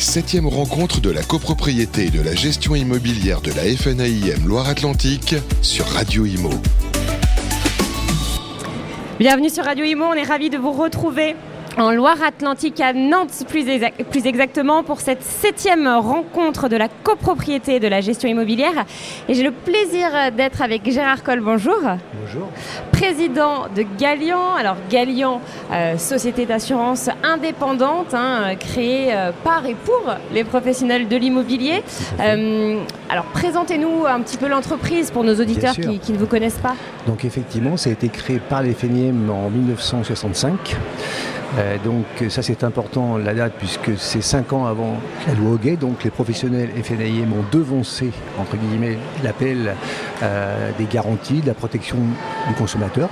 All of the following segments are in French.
les septièmes rencontres de la copropriété et de la gestion immobilière de la FNAIM Loire-Atlantique sur Radio Imo. Bienvenue sur Radio Imo, on est ravis de vous retrouver en Loire-Atlantique à Nantes plus, plus, exactement pour cette septième rencontre de la copropriété de la gestion immobilière. Et j'ai le plaisir d'être avec Gérard Coll. Bonjour. Bonjour. Président de Galian. Alors Galian, euh, société d'assurance indépendante, hein, créée euh, par et pour les professionnels de l'immobilier. Euh, alors présentez-nous un petit peu l'entreprise pour nos auditeurs qui, qui, ne vous connaissent pas. Donc effectivement, ça a été créé par les FNIM en 1965. Euh, donc ça c'est important la date puisque c'est cinq ans avant la loi Hoguet, donc les professionnels FNAIM ont devancé entre guillemets l'appel euh, des garanties, de la protection du consommateur.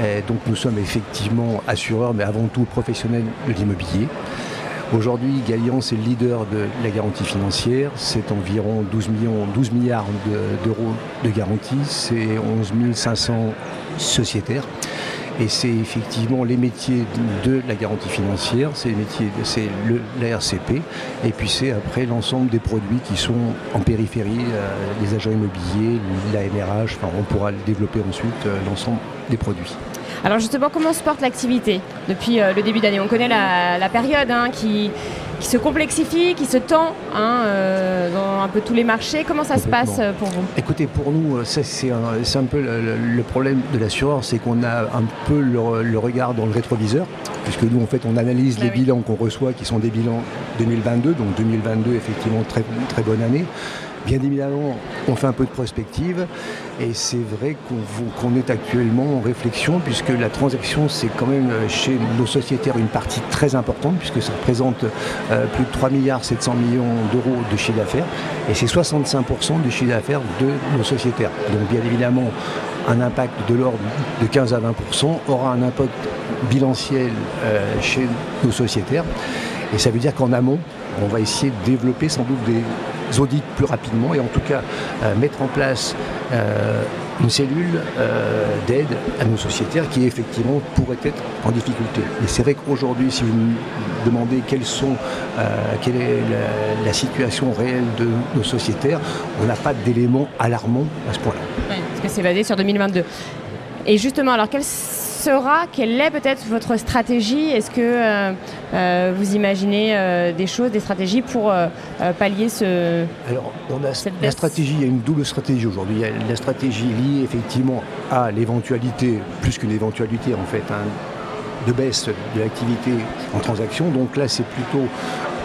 Euh, donc nous sommes effectivement assureurs mais avant tout professionnels de l'immobilier. Aujourd'hui, Gallian, c'est le leader de la garantie financière. C'est environ 12, millions, 12 milliards d'euros de, de garantie. C'est 11 500 sociétaires. Et c'est effectivement les métiers de la garantie financière, c'est c'est la RCP, et puis c'est après l'ensemble des produits qui sont en périphérie, euh, les agents immobiliers, la MRH, enfin on pourra développer ensuite euh, l'ensemble des produits. Alors justement, comment se porte l'activité depuis euh, le début d'année? On connaît la, période hein, qui, se complexifie, qui se tend hein, euh, dans un peu tous les marchés. Comment ça se passe euh, pour vous Écoutez, pour nous, c'est un, peu le, problème de l'assureur, c'est qu'on a un peu le, regard dans le rétroviseur, puisque nous, en fait, on analyse ah les bilans qu'on reçoit, qui sont des bilans 2022, donc 2022, effectivement, très, très bonne année. Bien évidemment, on fait un peu de prospective et c'est vrai qu'on est actuellement en réflexion puisque la transaction, c'est quand même euh, chez nos sociétaires une partie très importante puisque ça représente euh, plus de 3 milliards 700 millions d'euros de chiffre d'affaires et c'est 65% du chiffre d'affaires de nos sociétaires. Donc bien évidemment, un impact de l'ordre de 15 à 20% aura un impact bilanciel euh, chez nos sociétaires. Et ça veut dire qu'en amont, on va essayer de développer sans doute des audits plus rapidement et en tout cas euh, mettre en place euh, une cellule euh, d'aide à nos sociétaires qui effectivement pourrait être en difficulté. Et c'est vrai qu'aujourd'hui, si vous me demandez quelles sont, quelle est la, situation réelle de nos sociétaires, on n'a pas d'éléments alarmants à ce point-là. parce que c'est basé sur 2022. Et justement, alors quelle est peut-être votre stratégie Est-ce que euh, euh, vous imaginez euh, des choses, des stratégies pour pallier ce. Alors, on a la stratégie, il y a une double stratégie aujourd'hui. Il y a la stratégie liée effectivement à l'éventualité, plus qu'une éventualité en fait, hein, de baisse de l'activité en transaction. Donc là, c'est plutôt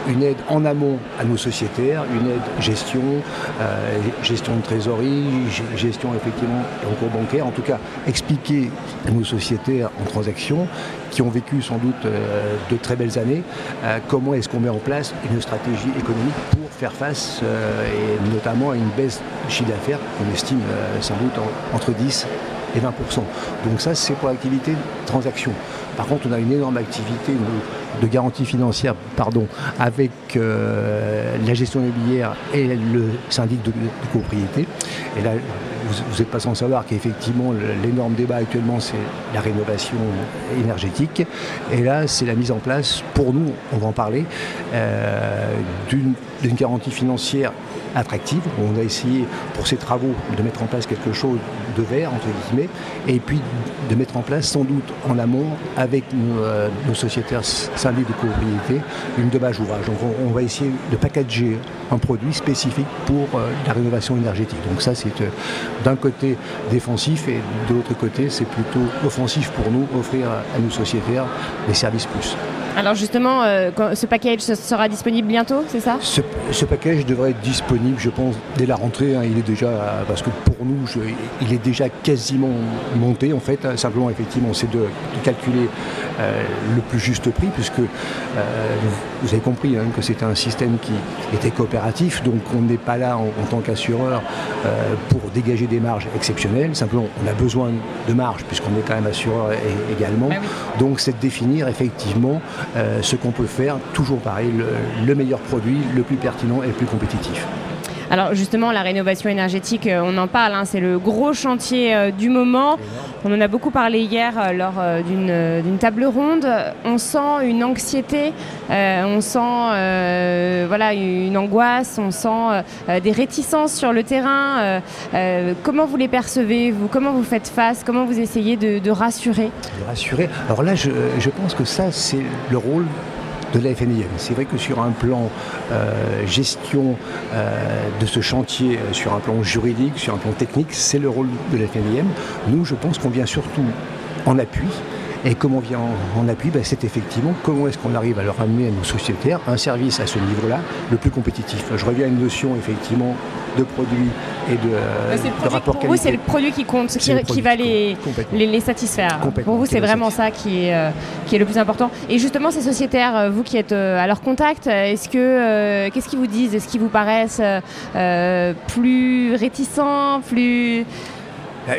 une aide en amont à nos sociétaires, une aide gestion, euh, gestion de trésorerie, gestion effectivement en cours bancaire, en tout cas expliquer à nos sociétaires en transaction qui ont vécu sans doute euh, de très belles années, euh, comment est-ce qu'on met en place une stratégie économique pour faire face et notamment à une baisse du chiffre d'affaires qu'on estime sans doute entre 10 et 20%. Donc ça, c'est pour l'activité transaction. Par contre, on a une énorme activité de garantie financière pardon, avec euh, la gestion immobilière et le syndic de, là, vous n'êtes pas sans savoir qu'effectivement, l'énorme débat actuellement, c'est la rénovation énergétique. Et là, c'est la mise en place, pour nous, on va en parler, euh, d'une garantie financière attractive. On a essayé pour ces travaux de mettre en place quelque chose de vert, entre guillemets, et puis de mettre en place sans doute en amont avec nos, euh, sociétaires syndics de copropriété une dommage ouvrage. Donc on, va essayer de packager un produit spécifique pour euh, la rénovation énergétique. Donc ça c'est d'un côté défensif et de l'autre côté c'est plutôt offensif pour nous, offrir à, nos sociétaires des services plus. Alors justement, ce package sera disponible bientôt, c'est ça? Ce, package devrait être disponible, je pense, dès la rentrée. Hein. il est déjà, parce que pour nous, il est déjà quasiment monté en fait. Simplement, effectivement, c'est de, calculer euh, le plus juste prix, puisque euh, vous avez compris hein, que c'était un système qui était coopératif, donc on n'est pas là en, tant qu'assureur euh, pour dégager des marges exceptionnelles. Simplement, on a besoin de marge puisqu'on est quand même assureur également. Ah donc, c'est de définir effectivement ce qu'on peut faire, toujours pareil, le meilleur produit, le plus pertinent et le plus compétitif. Alors justement, la rénovation énergétique, euh, on en parle, hein, c'est le gros chantier euh, du moment. On en a beaucoup parlé hier euh, lors d'une table ronde. On sent une anxiété, on sent voilà, une angoisse, on sent des réticences sur le terrain. comment vous les percevez, vous? Comment vous faites face? Comment vous essayez de, rassurer? De rassurer. Alors là, je, je pense que ça, c'est le rôle de la FNIM. C'est vrai que sur un plan euh, gestion euh, de ce chantier, euh, sur un plan juridique, sur un plan technique, c'est le rôle de la FNIM. Nous, je pense qu'on vient surtout en appui et comment on vient en, appui? Ben, C'est effectivement comment est-ce qu'on arrive à leur amener à nos sociétaires un service à ce niveau-là le plus compétitif. Je reviens à une notion effectivement de produit et de, rapport Pour vous, c'est le produit qui compte, qui, va les, les, satisfaire. Pour vous, c'est vraiment ça qui est, euh, qui est le plus important. Et justement, ces sociétaires, euh, vous qui êtes euh, à leur contact, est-ce que qu'est-ce qu'ils vous disent? Est-ce qu'ils vous paraissent plus réticents, plus euh,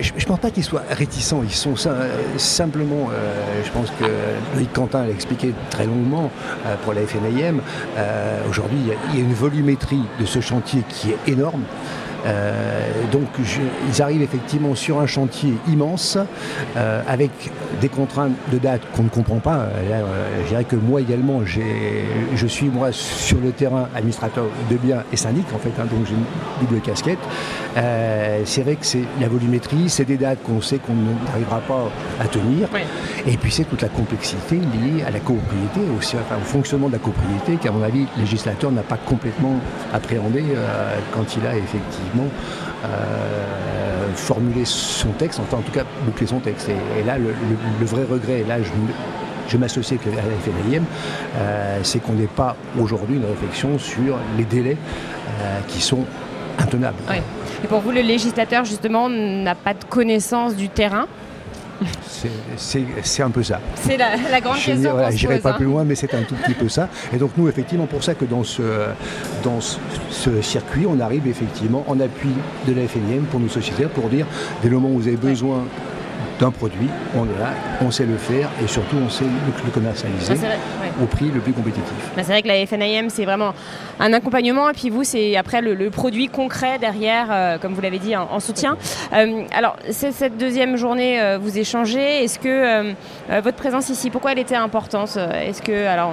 je ne pense pas qu'ils soient réticents, ils sont simplement, euh, je pense que Loïc Quentin l'a expliqué très longuement euh, pour la FNIM, aujourd'hui il y, a une volumétrie de ce chantier qui est énorme. Euh, donc ils arrivent effectivement sur un chantier immense euh, avec des contraintes de date qu'on ne comprend pas. Euh, je dirais que moi également, je suis moi sur le terrain administrateur de biens et syndic en fait, hein, donc j'ai une double casquette. c'est vrai que c'est la volumétrie, c'est des dates qu'on sait qu'on n'arrivera pas à tenir. Et puis c'est toute la complexité liée à la copropriété, aussi au fonctionnement de la copropriété, qu'à mon avis, le législateur n'a pas complètement appréhendé quand il a effectivement euh, formuler son texte, enfin en tout cas boucler son texte. Et, là, le, vrai regret, et là je, m'associe avec la FNIM, euh, c'est qu'on n'ait pas aujourd'hui une réflexion sur les délais euh, qui sont intenables. Et pour vous, le législateur, justement, n'a pas de connaissance du terrain? C'est un peu ça. C'est la, grande je question. Je n'irai pas hein. plus loin, mais c'est un tout petit peu ça. Et donc nous, effectivement, pour ça que dans ce, dans ce circuit, on arrive effectivement en appui de la FNIM pour nos sociétaires pour dire, dès le moment où vous avez besoin d'un produit, on est là, on sait le faire et surtout on sait le, commercialiser au prix le plus compétitif. Bah, c'est vrai que la FNIM c'est vraiment un accompagnement et puis vous c'est après le, produit concret derrière, euh, comme vous l'avez dit, en, soutien. Euh, alors cette deuxième journée, euh, vous échangez. Est-ce que votre présence ici, pourquoi elle était importante? Est-ce que alors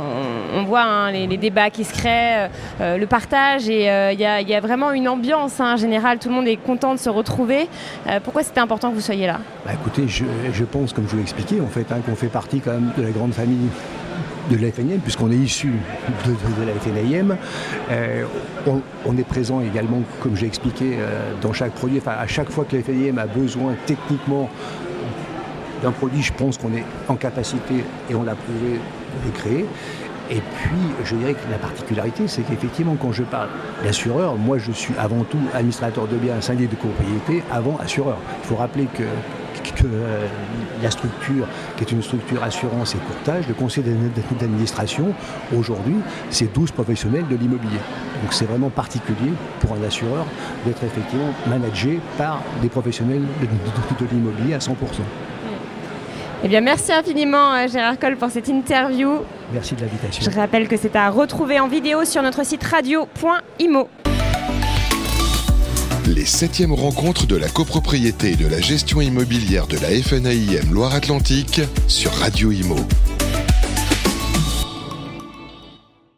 on, voit hein, les, débats qui se créent, le partage et il y, a vraiment une ambiance hein, en général. Tout le monde est content de se retrouver. pourquoi c'était important que vous soyez là? Bah, Écoutez, je, pense, comme je vous l'ai expliqué, en fait, hein, qu'on fait partie quand même de la grande famille de la puisqu'on est issu de, la FNIM. Euh, on, est présent également, comme j'ai expliqué, euh, dans chaque produit. Enfin, à chaque fois que la FNIM a besoin techniquement d'un produit, je pense qu'on est en capacité, et on l'a prouvé, de le créer. Et puis, je dirais que la particularité, c'est qu'effectivement, quand je parle d'assureur, moi, je suis avant tout administrateur de biens, syndic de copropriété, avant assureur. Il faut rappeler que que euh, la structure, qui est une structure assurance et courtage, le conseil d'administration, aujourd'hui, c'est 12 professionnels de l'immobilier. Donc c'est vraiment particulier pour un assureur d'être effectivement managé par des professionnels de, l'immobilier à 100%. Eh bien, merci infiniment euh, Gérard Coll pour cette interview. Merci de l'invitation. Je rappelle que c'est à retrouver en vidéo sur notre site radio.imo. Les septièmes rencontres de la copropriété et de la gestion immobilière de la FNAIM Loire-Atlantique sur Radio Imo.